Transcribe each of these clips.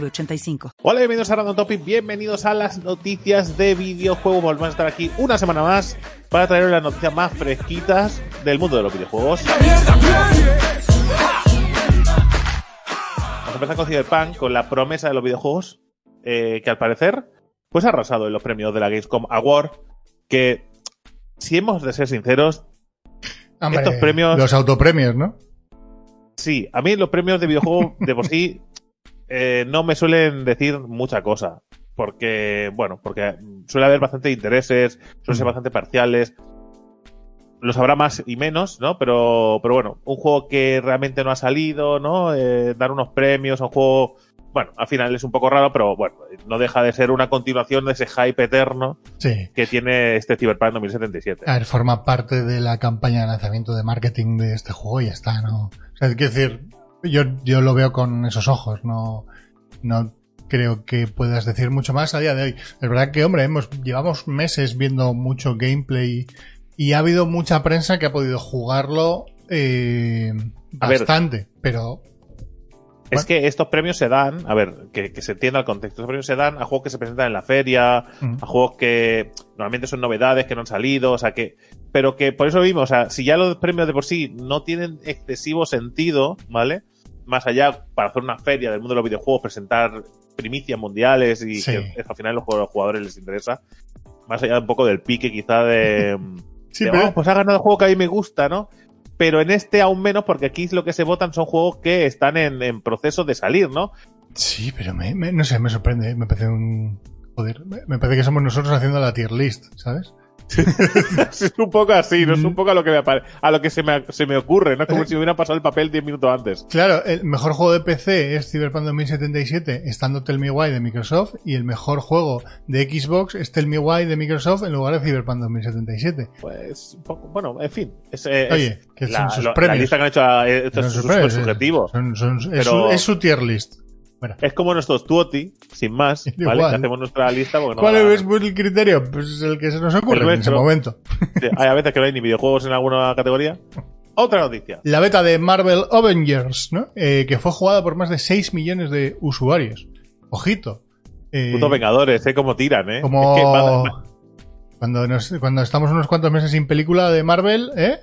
906985. Hola, bienvenidos a Random Topic, bienvenidos a las noticias de videojuegos. Volvemos a estar aquí una semana más para traeros las noticias más fresquitas del mundo de los videojuegos. Vamos a empezar con Cyberpunk, con la promesa de los videojuegos, eh, que al parecer, pues ha arrasado en los premios de la Gamescom Award, que, si hemos de ser sinceros, Hombre, estos premios... Los autopremios, ¿no? Sí, a mí los premios de videojuegos de por sí eh, no me suelen decir mucha cosa. Porque, bueno, porque suele haber bastante intereses, suelen ser bastante parciales. Los habrá más y menos, ¿no? Pero, pero bueno, un juego que realmente no ha salido, ¿no? Eh, dar unos premios a un juego, bueno, al final es un poco raro, pero bueno, no deja de ser una continuación de ese hype eterno Sí. que tiene este Cyberpunk 2077. A ver, forma parte de la campaña de lanzamiento de marketing de este juego y ya está, ¿no? O sea, es decir, yo, yo lo veo con esos ojos, no, no creo que puedas decir mucho más a día de hoy. Es verdad que, hombre, hemos, llevamos meses viendo mucho gameplay y ha habido mucha prensa que ha podido jugarlo eh, ver. bastante, pero Es que estos premios se dan, a ver, que, que se entienda el contexto, estos premios se dan a juegos que se presentan en la feria, a juegos que normalmente son novedades, que no han salido, o sea que, pero que por eso vimos, o sea, si ya los premios de por sí no tienen excesivo sentido, ¿vale? Más allá, para hacer una feria del mundo de los videojuegos, presentar primicias mundiales y Sí. que al final los jugadores les interesa, más allá un poco del pique quizá de, sí, de, pero- "Oh, pues ha ganado el juego que a mí me gusta, ¿no? Pero en este aún menos, porque aquí lo que se votan son juegos que están en, en proceso de salir, ¿no? Sí, pero me, me- no sé, me sorprende, ¿eh? me parece un... Joder, me me parece que somos nosotros haciendo la tier list, ¿sabes? Es un poco así, ¿no? Es Mm. un poco a lo que me, a lo que se me, se me ocurre, ¿no? Es como si me hubiera pasado el papel 10 minutos antes. Claro, el mejor juego de PC es Cyberpunk 2077, estando Tell Me Why de Microsoft, y el mejor juego de Xbox es Tell Me Why de Microsoft en lugar de Cyberpunk 2077. Pues, poco, bueno, en fin. Es, eh, Oye, es que la, son sus lo- la premios. lista que han hecho eh, Son sus premios, eh. Son- son- es, Pero- su, es su tier list. Bueno, Es como nuestros tuoti, sin más. ¿vale? Que hacemos nuestra lista porque no ¿Cuál es el criterio? Pues el que se nos ocurre en ese momento. Sí, Hay a veces que no hay ni videojuegos en alguna categoría. Otra noticia. La beta de Marvel Avengers, ¿no? Eh, que fue jugada por más de 6 millones de usuarios. Ojito. Eh, Putos vengadores, ¿eh? Como tiran, ¿eh? Como Es que cuando, nos- cuando estamos unos cuantos meses sin película de Marvel, ¿eh?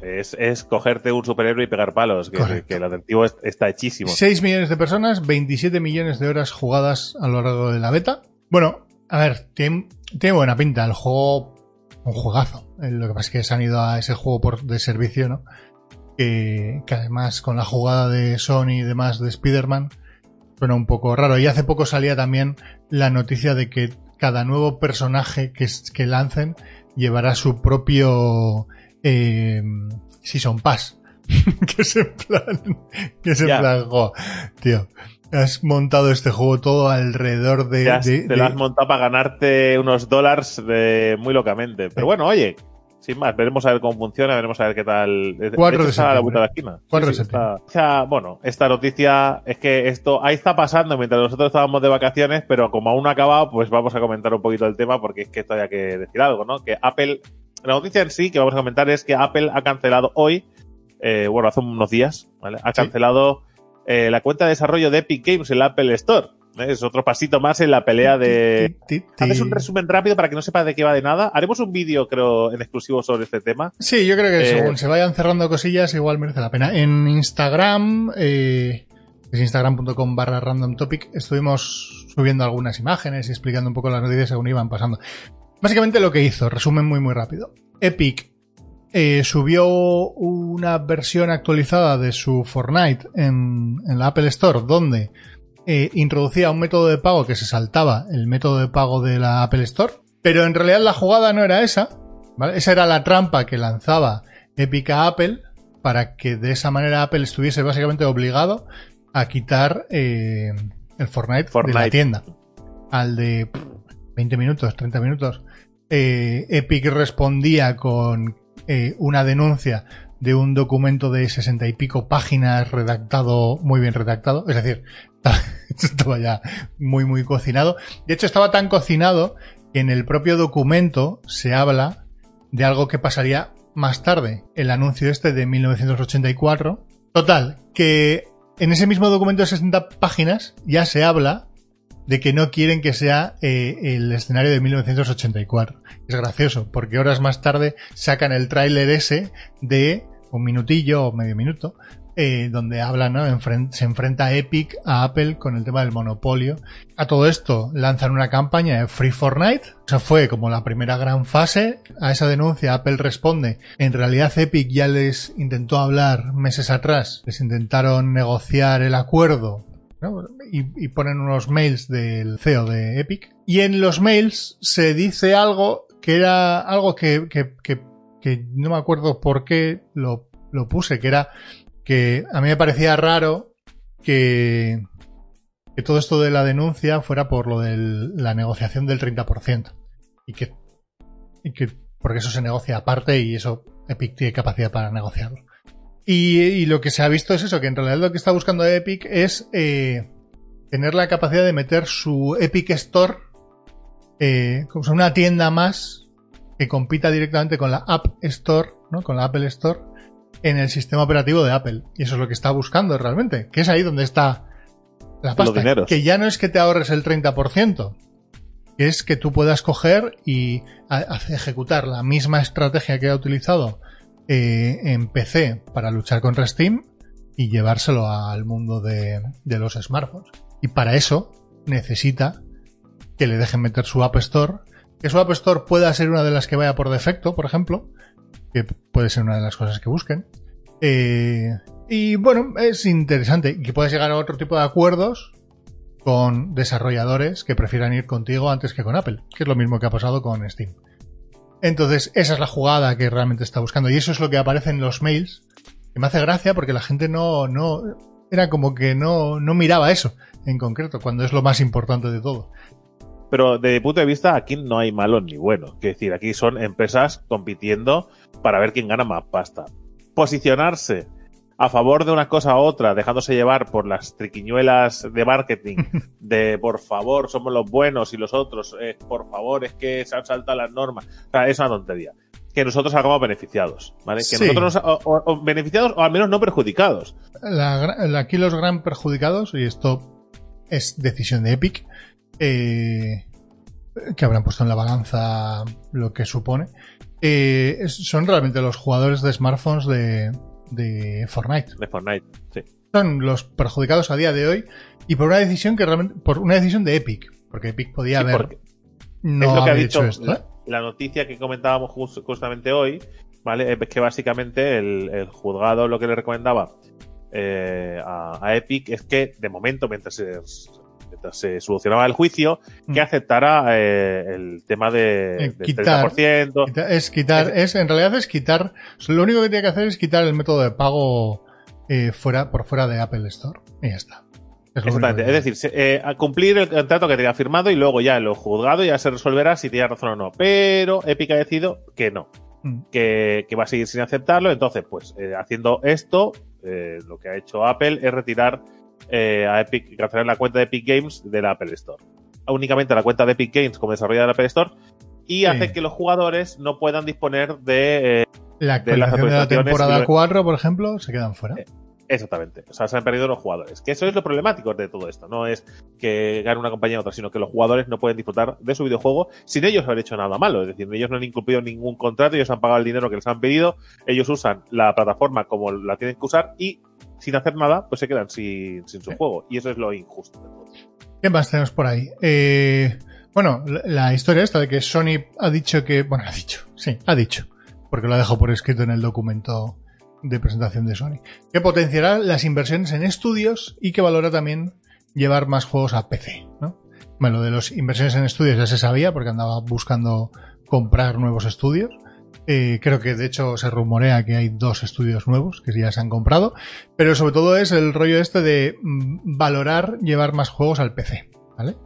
Es, es cogerte un superhéroe y pegar palos, que, el atractivo es- está hechísimo. 6 millones de personas, 27 millones de horas jugadas a lo largo de la beta. Bueno, a ver, tiene, tiene buena pinta. El juego, un juegazo. Eh, Lo que pasa es que se han ido a ese juego por, de servicio, ¿no? Que, que además con la jugada de Sony y demás de Spider-Man suena un poco raro. Y hace poco salía también la noticia de que cada nuevo personaje que lancen llevará su propio eh, Season Pass. que es en plan, que es en Ya. plan, tío, has montado este juego todo alrededor de... Te, has- de- te de- lo has montado para ganarte unos dólares de- muy locamente. Pero bueno, oye, sin más, veremos a ver cómo funciona, veremos a ver qué tal. De 4 hecho, de está a la vuelta de la esquina. 4 de está- o sea, bueno, esta noticia es que esto ahí está pasando mientras nosotros estábamos de vacaciones, pero como aún no ha acabado, pues vamos a comentar un poquito el tema porque es que esto hay que decir algo, ¿no? Que Apple, la noticia en sí que vamos a comentar es que Apple ha cancelado hoy, eh, bueno, hace unos días, ¿vale? Ha Sí. cancelado eh, la cuenta de desarrollo de Epic Games en la Apple Store. ¿eh? Es otro pasito más en la pelea de... Haces un resumen rápido para que no sepa de qué va de nada. Haremos un vídeo, creo, en exclusivo sobre este tema. Sí, yo creo que Eh, según se vayan cerrando cosillas, igual merece la pena. En Instagram, eh, es instagram.com barra random topic, estuvimos subiendo algunas imágenes y explicando un poco las noticias según iban pasando. Básicamente lo que hizo, resumen muy muy rápido. Epic eh, subió una versión actualizada de su Fortnite en, en la Apple Store donde eh, introducía un método de pago que se saltaba el método de pago de la Apple Store, pero en realidad la jugada no era esa, ¿vale? Esa era la trampa que lanzaba Epic a Apple para que de esa manera Apple estuviese básicamente obligado a quitar eh, el Fortnite, de la Fortnite. tienda, al de pff, 20 minutos, 30 minutos, eh, Epic respondía con eh, una denuncia de un documento de sesenta y pico páginas redactado, muy bien redactado, es decir, estaba ya muy muy cocinado. De hecho, estaba tan cocinado que en el propio documento se habla de algo que pasaría más tarde, el anuncio este de 1984. Total, que en ese mismo documento de 60 páginas ya se habla de que no quieren que sea eh, el escenario de 1984. Es gracioso, porque horas más tarde sacan el tráiler ese de un minutillo o medio minuto, eh, donde habla, ¿no? Se enfrenta Epic a Apple con el tema del monopolio. A todo esto lanzan una campaña de Free Fortnite. Esa fue como la primera gran fase. A esa denuncia Apple responde. En realidad Epic ya les intentó hablar meses atrás. Les intentaron negociar el acuerdo y, y ponen unos mails del CEO de Epic. Y en los mails se dice algo que era algo que, que, que, que no me acuerdo por qué lo, lo puse, que era que a mí me parecía raro que, que todo esto de la denuncia fuera por lo de la negociación del 30%. Y que, y que, porque eso se negocia aparte y eso Epic tiene capacidad para negociarlo. Y, y lo que se ha visto es eso, que en realidad lo que está buscando Epic es eh, tener la capacidad de meter su Epic Store eh, como una tienda más que compita directamente con la App Store, ¿no? con la Apple Store, en el sistema operativo de Apple. Y eso es lo que está buscando realmente, que es ahí donde está la pasta. Que ya no es que te ahorres el 30%, que es que tú puedas coger y a- a- ejecutar la misma estrategia que ha utilizado eh, en PC para luchar contra Steam y llevárselo al mundo de, los smartphones. Y para eso necesita que le dejen meter su App Store, que su App Store pueda ser una de las que vaya por defecto, por ejemplo, que puede ser una de las cosas que busquen. Eh, y bueno, es interesante que puedas llegar a otro tipo de acuerdos con desarrolladores que prefieran ir contigo antes que con Apple, que es lo mismo que ha pasado con Steam. Entonces, esa es la jugada que realmente está buscando. Y eso es lo que aparece en los mails. Que me hace gracia porque la gente no, no, era como que no, no miraba eso en concreto, cuando es lo más importante de todo. Pero desde mi punto de vista, aquí no hay malos ni buenos. Es decir, aquí son empresas compitiendo para ver quién gana más pasta. Posicionarse a favor de una cosa u otra, dejándose llevar por las triquiñuelas de marketing, de por favor, somos los buenos y los otros, eh, por favor, es que se han saltado las normas. O sea, es una tontería. Que nosotros hagamos beneficiados, ¿vale? Que Sí. nosotros nos, o- o- o beneficiados o al menos no perjudicados. La gra- la- aquí los gran perjudicados, y esto es decisión de Epic, eh, que habrán puesto en la balanza lo que supone, eh, son realmente los jugadores de smartphones de, de Fortnite. De Fortnite, sí. Son los perjudicados a día de hoy y por una decisión que realmente, por una decisión de Epic, porque Epic podía Sí, haber no es lo que ha dicho esto. ¿eh? la, noticia que comentábamos jus- justamente hoy, ¿vale? Es que básicamente el, el juzgado lo que le recomendaba eh, a, a Epic es que, de momento, mientras se, mientras se solucionaba el juicio, que Mm. aceptara eh, el tema de, Eh, del quitar- 30%. Quita- Es quitar, es, en realidad es quitar, lo único que tiene que hacer es quitar el método de pago eh, fuera, por fuera de Apple Store. Y ya está. Es Exactamente. Es decir, eh, a cumplir el contrato que tenía firmado y luego ya lo juzgado ya se resolverá si tenía razón o no. Pero Epic ha decidido que no. Mm. que, que va a seguir sin aceptarlo. Entonces, pues eh, haciendo esto, eh, lo que ha hecho Apple es retirar eh, a Epic, cancelar la cuenta de Epic Games de la Apple Store. Únicamente la cuenta de Epic Games como desarrolladora de la Apple Store y Sí. hace que los jugadores no puedan disponer de... eh, La de las de la temporada y lo- 4, por ejemplo, se quedan fuera. Eh, exactamente. O sea, se han perdido los jugadores. Que eso es lo problemático de todo esto. No es que gane una compañía u otra, sino que los jugadores no pueden disfrutar de su videojuego sin ellos haber hecho nada malo. Es decir, ellos no han incumplido ningún contrato, ellos han pagado el dinero que les han pedido, ellos usan la plataforma como la tienen que usar y sin hacer nada, pues se quedan sin, sin su juego. Y eso es lo injusto de todo. ¿Qué más tenemos por ahí? Eh, bueno, la, la historia esta de que Sony ha dicho que. Bueno, ha dicho, sí, ha dicho. Porque lo ha dejado por escrito en el documento de presentación de Sony. Que potenciará las inversiones en estudios y que valora también llevar más juegos a PC, ¿no? Bueno, lo de las inversiones en estudios ya se sabía porque andaba buscando comprar nuevos estudios. Eh, creo que de hecho se rumorea que hay dos estudios nuevos que ya se han comprado, pero sobre todo es el rollo este de mm, valorar llevar más juegos al PC, ¿vale?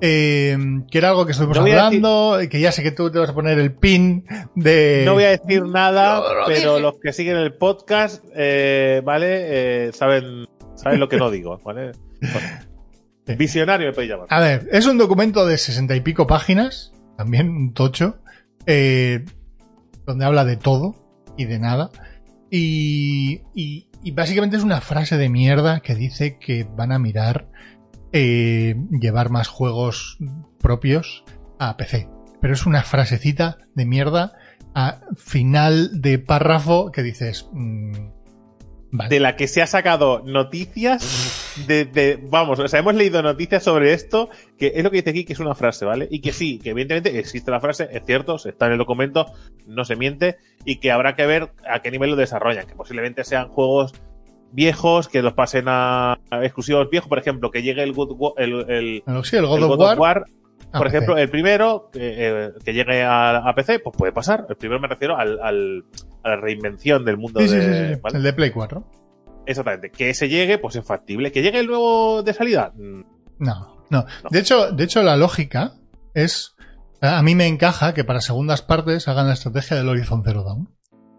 Eh, que era algo que estuvimos No hablando, que ya sé que tú te vas a poner el pin de... No voy a decir nada, No, no lo pero los que siguen el podcast, eh, ¿vale? Eh, saben, saben lo que no digo, ¿vale? Bueno. Visionario me podéis llamar. A ver, es un documento de sesenta y pico páginas, también un tocho, eh, donde habla de todo y de nada. Y, y- y básicamente es una frase de mierda que dice que van a mirar eh, llevar más juegos propios a PC. Pero es una frasecita de mierda a final de párrafo que dices... mm, vale. de la que se ha sacado noticias de, de- vamos, o sea, hemos leído noticias sobre esto, que es lo que dice aquí, que es una frase, ¿vale? Y que sí, que evidentemente existe la frase, es cierto, se está en el documento, no se miente, y que habrá que ver a qué nivel lo desarrollan, que posiblemente sean juegos viejos, que los pasen a, a exclusivos viejos, por ejemplo, que llegue el, Good el, el- Sí, el God, el of, God War, por PC. ejemplo, el primero que, eh, que llegue a, a PC, pues puede pasar. El primero me refiero al, al- a la reinvención del mundo Sí, de, sí, sí, sí. ¿vale? el de Play 4. Exactamente. Que ese llegue, pues es factible. Que llegue el nuevo de salida. mm, No, no. No. De hecho, de hecho, la lógica es. A mí me encaja que para segundas partes hagan la estrategia del Horizon Zero Dawn.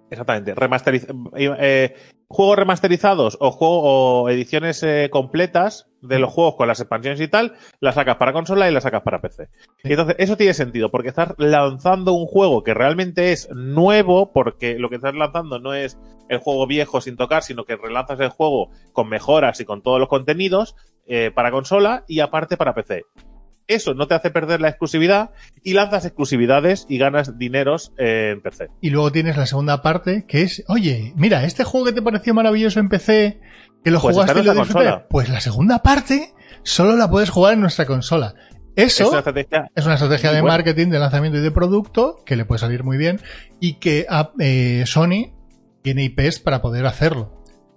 Exactamente. Remasteriz eh, eh, juegos remasterizados o, juego, o ediciones eh, completas de los juegos con las expansiones y tal, las sacas para consola y las sacas para PC. Sí. Y entonces, eso tiene sentido, porque estás lanzando un juego que realmente es nuevo, porque lo que estás lanzando no es el juego viejo sin tocar, sino que relanzas el juego con mejoras y con todos los contenidos eh, para consola y aparte para PC. Eso no te hace perder la exclusividad y lanzas exclusividades y ganas dineros eh, en PC. Y luego tienes la segunda parte que es, oye, mira, este juego que te pareció maravilloso en PC, que lo Pues jugaste en y lo consola. pues la segunda parte solo la puedes jugar en nuestra consola. Eso Es una estrategia es una estrategia muy de buena. marketing, de lanzamiento y de producto que le puede salir muy bien y que ah, eh, Sony tiene IPs para poder hacerlo.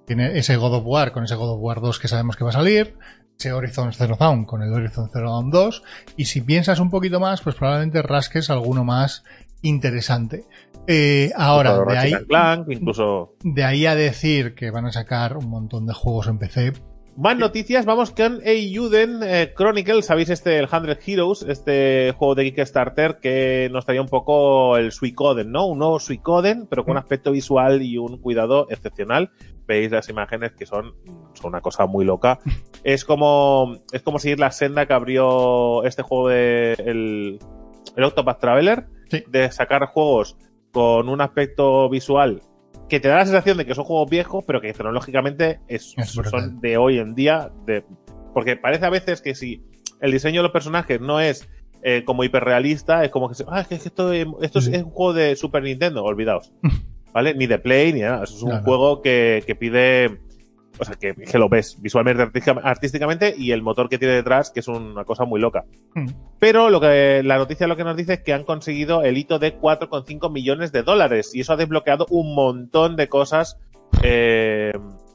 Tiene ese God of War con ese God of War 2 que sabemos que va a salir, ese Horizon Zero Dawn con el Horizon Zero Dawn 2 y si piensas un poquito más, pues probablemente rasques alguno más interesante. Eh, ahora, de ahí, Clank, incluso de ahí a decir que van a sacar un montón de juegos en PC, Más noticias, vamos con Eiyuden eh, Chronicles, sabéis este, el 100 Heroes, este juego de Kickstarter que nos traía un poco el Suicoden, ¿no? Un nuevo Suicoden, pero con un aspecto visual y un cuidado excepcional. Veis las imágenes que son, son una cosa muy loca. Es como, es como seguir la senda que abrió este juego de el, el Octopath Traveler, Sí. de sacar juegos con un aspecto visual que te da la sensación de que son juegos viejos, pero que tecnológicamente es, son de hoy en día. De, porque parece a veces que si el diseño de los personajes no es eh, como hiperrealista, es como que se, ah, es que esto, esto es, Sí. es un juego de Super Nintendo, olvidaos. ¿Vale? Ni de Play, ni nada. Eso es un No, no. juego que, que pide. O sea, que, que lo ves visualmente, artística- artísticamente, y el motor que tiene detrás, que es una cosa muy loca. Mm. Pero lo que la noticia lo que nos dice es que han conseguido el hito de 4,5 millones de dólares y eso ha desbloqueado un montón de cosas. eh,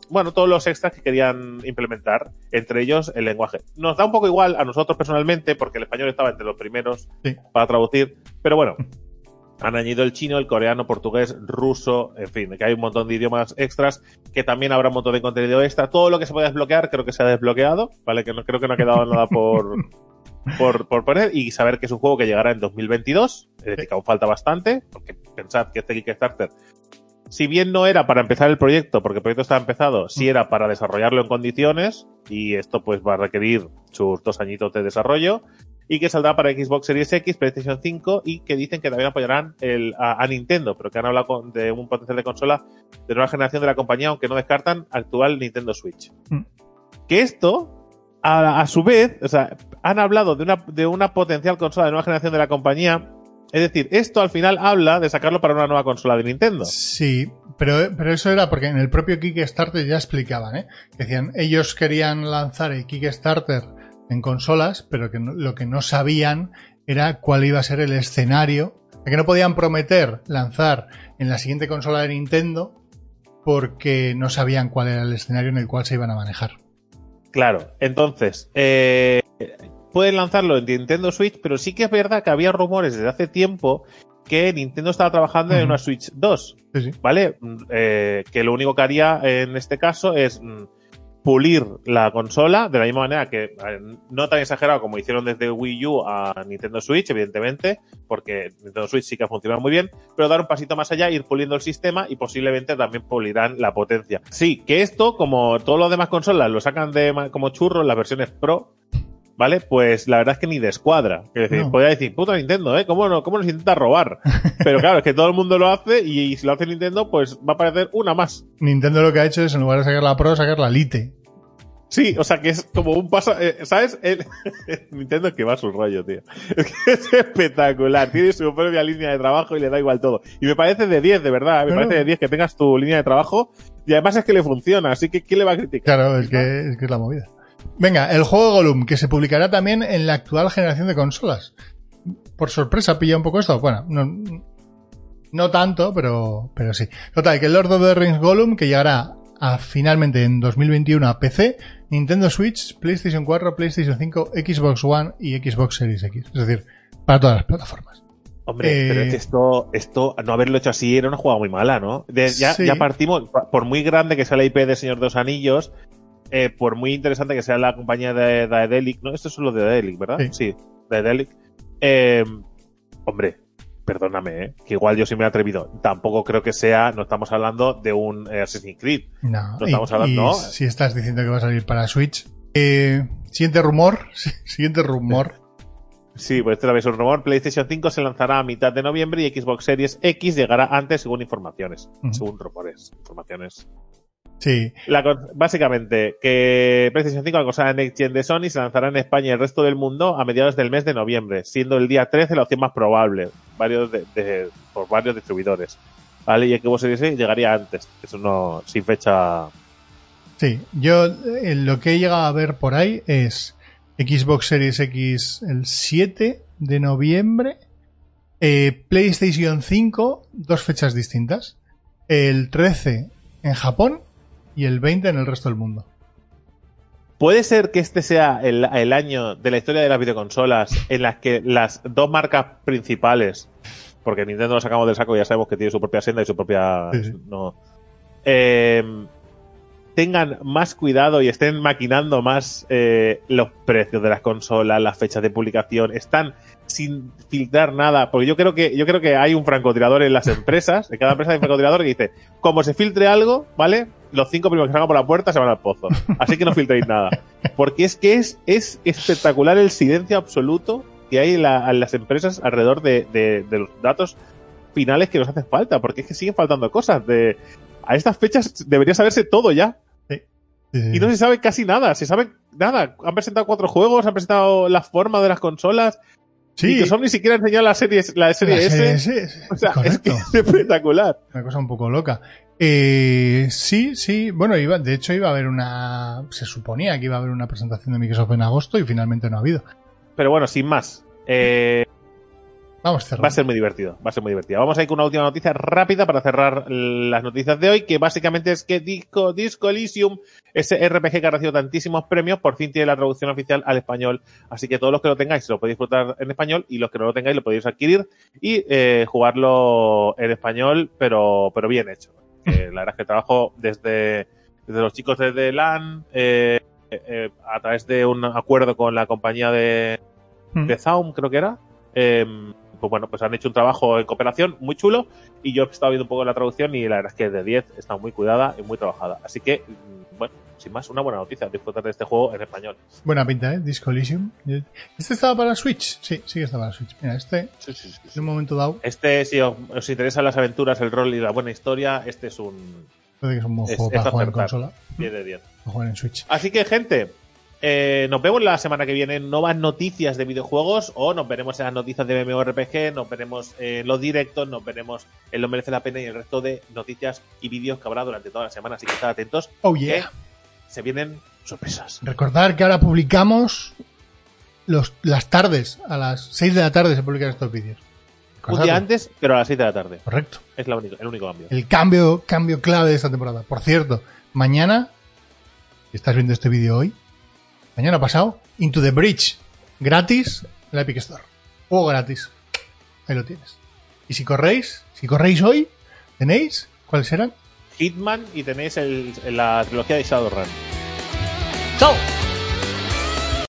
bueno, todos los extras que querían implementar, entre ellos el lenguaje. Nos da un poco igual a nosotros personalmente, porque el español estaba entre los primeros Sí. para traducir, pero bueno, han añadido el chino, el coreano, portugués, ruso, en fin, que hay un montón de idiomas extras, que también habrá un montón de contenido extra. Todo lo que se puede desbloquear creo que se ha desbloqueado, ¿vale? Que no creo que no ha quedado nada por, por, por poner y saber que es un juego que llegará en 2022, es decir, que aún falta bastante, porque pensad que este Kickstarter, si bien no era para empezar el proyecto, porque el proyecto está empezado, sí era para desarrollarlo en condiciones, y esto pues va a requerir sus dos añitos de desarrollo, y que saldrá para Xbox Series X, PlayStation 5, y que dicen que también apoyarán el, a, a Nintendo, pero que han hablado con- de un potencial de consola de nueva generación de la compañía, aunque no descartan actual Nintendo Switch. Mm. Que esto, a, a su vez, o sea, han hablado de una, de una potencial consola de nueva generación de la compañía. Es decir, esto al final habla de sacarlo para una nueva consola de Nintendo. Sí, pero, pero eso era porque en el propio Kickstarter ya explicaban, ¿eh? Decían, ellos querían lanzar el Kickstarter en consolas, pero que no- lo que no sabían era cuál iba a ser el escenario, que no podían prometer lanzar en la siguiente consola de Nintendo porque no sabían cuál era el escenario en el cual se iban a manejar. Claro, entonces, eh, pueden lanzarlo en Nintendo Switch, pero sí que es verdad que había rumores desde hace tiempo que Nintendo estaba trabajando en una Switch 2, Sí, sí. ¿vale? Mm, eh, que lo único que haría en este caso es mm, pulir la consola de la misma manera que, no tan exagerado como hicieron desde Wii U a Nintendo Switch, evidentemente, porque Nintendo Switch sí que ha funcionado muy bien, pero dar un pasito más allá, ir puliendo el sistema y posiblemente también pulirán la potencia. Sí, que esto, como todos los demás consolas, lo sacan de como churros las versiones Pro, ¿vale? Pues la verdad es que ni de escuadra. Es decir, No. podría decir, puta Nintendo, ¿eh? ¿Cómo, no, ¿Cómo nos intenta robar? Pero claro, es que todo el mundo lo hace y, si lo hace Nintendo, pues va a aparecer una más. Nintendo lo que ha hecho es, en lugar de sacar la Pro, sacar la Lite. Sí, o sea que es como un paso, eh, ¿sabes? El- Nintendo es que va a su rollo, tío. Es que es espectacular. Tiene su propia línea de trabajo y le da igual todo. Y me parece de 10, de verdad. Me parece de 10 que tengas tu línea de trabajo y además es que le funciona. Así que ¿quién le va a criticar? Claro, es que, es que es la movida. Venga, el juego Gollum, que se publicará también en la actual generación de consolas. Por sorpresa, pilla un poco esto. Bueno, no, no tanto, pero, pero sí. Total, que el Lord of the Rings Gollum, que llegará a, finalmente en 2021 a PC, Nintendo Switch, PlayStation 4, PlayStation 5, Xbox One y Xbox Series X. Es decir, para todas las plataformas. Hombre, Eh, pero es que esto, esto, no haberlo hecho así era una jugada muy mala, ¿no? De- ya, Sí. ya partimos, por muy grande que sea la IP de Señor de los Anillos, eh, por muy interesante que sea la compañía de Daedalic, ¿no? Esto es lo de Daedalic, ¿verdad? Sí. Sí, Daedalic. Eh, hombre, perdóname, ¿eh? que igual yo sí me he atrevido. Tampoco creo que sea, no estamos hablando de un eh, Assassin's Creed. No, No estamos hablando, y ¿no? si estás diciendo que va a salir para Switch. Eh, siguiente rumor, siguiente rumor. Sí, pues este es un rumor. PlayStation 5 se lanzará a mitad de noviembre y Xbox Series X llegará antes según informaciones. Según rumores, informaciones. Sí, La básicamente, que PlayStation 5, la consola Next Gen de Sony, se lanzará en España y el resto del mundo a mediados del mes de noviembre, siendo el día 13 la opción más probable, varios de- de- por varios distribuidores. ¿Vale? Y Xbox Series X llegaría antes, eso no, sin fecha. Sí, yo eh, lo que he llegado a ver por ahí es Xbox Series X el 7 de noviembre, eh, PlayStation 5, dos fechas distintas, el 13 en Japón y el 20 en el resto del mundo. ¿Puede ser que este sea el, el año de la historia de las videoconsolas en las que las dos marcas principales, porque Nintendo lo sacamos del saco y ya sabemos que tiene su propia senda y su propia... Sí, sí. No, eh, tengan más cuidado y estén maquinando más eh, los precios de las consolas, las fechas de publicación, están sin filtrar nada, porque yo creo que yo creo que hay un francotirador en las empresas, en cada empresa hay un francotirador que dice, como se filtre algo, ¿vale? Los cinco primeros que salgan por la puerta se van al pozo. Así que no filtréis nada. Porque es que es, es espectacular el silencio absoluto que hay en, la- en las empresas alrededor de, de- de los datos finales que nos hacen falta, porque es que siguen faltando cosas. De, a estas fechas debería saberse todo ya. Y no se sabe casi nada, se sabe nada. Han presentado cuatro juegos, han presentado la forma de las consolas. Sí, Y que son ni siquiera enseñado la serie, la serie la S. serie S, O sea, es que es espectacular. Una cosa un poco loca. Eh, sí, sí. Bueno, iba, de hecho iba a haber una... Se suponía que iba a haber una presentación de Microsoft en agosto y finalmente no ha habido. Pero bueno, sin más. Eh, Vamos cerrando. Va a ser muy divertido, va a ser muy divertido. Vamos a ir con una última noticia rápida para cerrar las noticias de hoy, que básicamente es que Disco, Disco Elysium, ese RPG que ha recibido tantísimos premios, por fin tiene la traducción oficial al español. Así que todos los que lo tengáis lo podéis disfrutar en español y los que no lo tengáis lo podéis adquirir y eh, jugarlo en español, pero, pero bien hecho. Eh, la verdad es que trabajo desde, desde los chicos desde LAN, eh, eh, a través de un acuerdo con la compañía de, de Zaum, creo que era. Pues bueno, pues han hecho un trabajo en cooperación muy chulo y yo he estado viendo un poco la traducción y la verdad es que de 10 está muy cuidada y muy trabajada. Así que, mm, bueno, sin más, una buena noticia, disfrutar de este juego en español. Buena pinta, ¿eh? Disco Elysium. ¿Este estaba para Switch? Sí, sí que estaba para Switch. Mira, este, en un momento dado, Este, si os, os interesan las aventuras, el rol y la buena historia, este es un puede que es un buen juego es para jugar en consola, 10 de 10. para jugar en Switch. Así que, gente, eh, nos vemos la semana que viene en nuevas noticias de videojuegos o nos veremos en las noticias de MMORPG, nos veremos en los directos, nos veremos en Lo Merece la Pena y el resto de noticias y vídeos que habrá durante toda la semana. Así que estad atentos, Oh que yeah. se vienen sorpresas. Recordar que ahora publicamos los, las tardes, a las 6 de la tarde se publican estos vídeos. Un día antes, pero a las 7 de la tarde. Correcto. Es la única- el único cambio. El cambio, cambio clave de esta temporada. Por cierto, mañana, si estás viendo este vídeo hoy, mañana pasado, Into the Bridge. gratis en la Epic Store. Juego gratis. Ahí lo tienes. Y si corréis, si corréis hoy, tenéis, ¿cuáles serán? Hitman y tenéis el, la trilogía de Shadowrun. ¡Chao!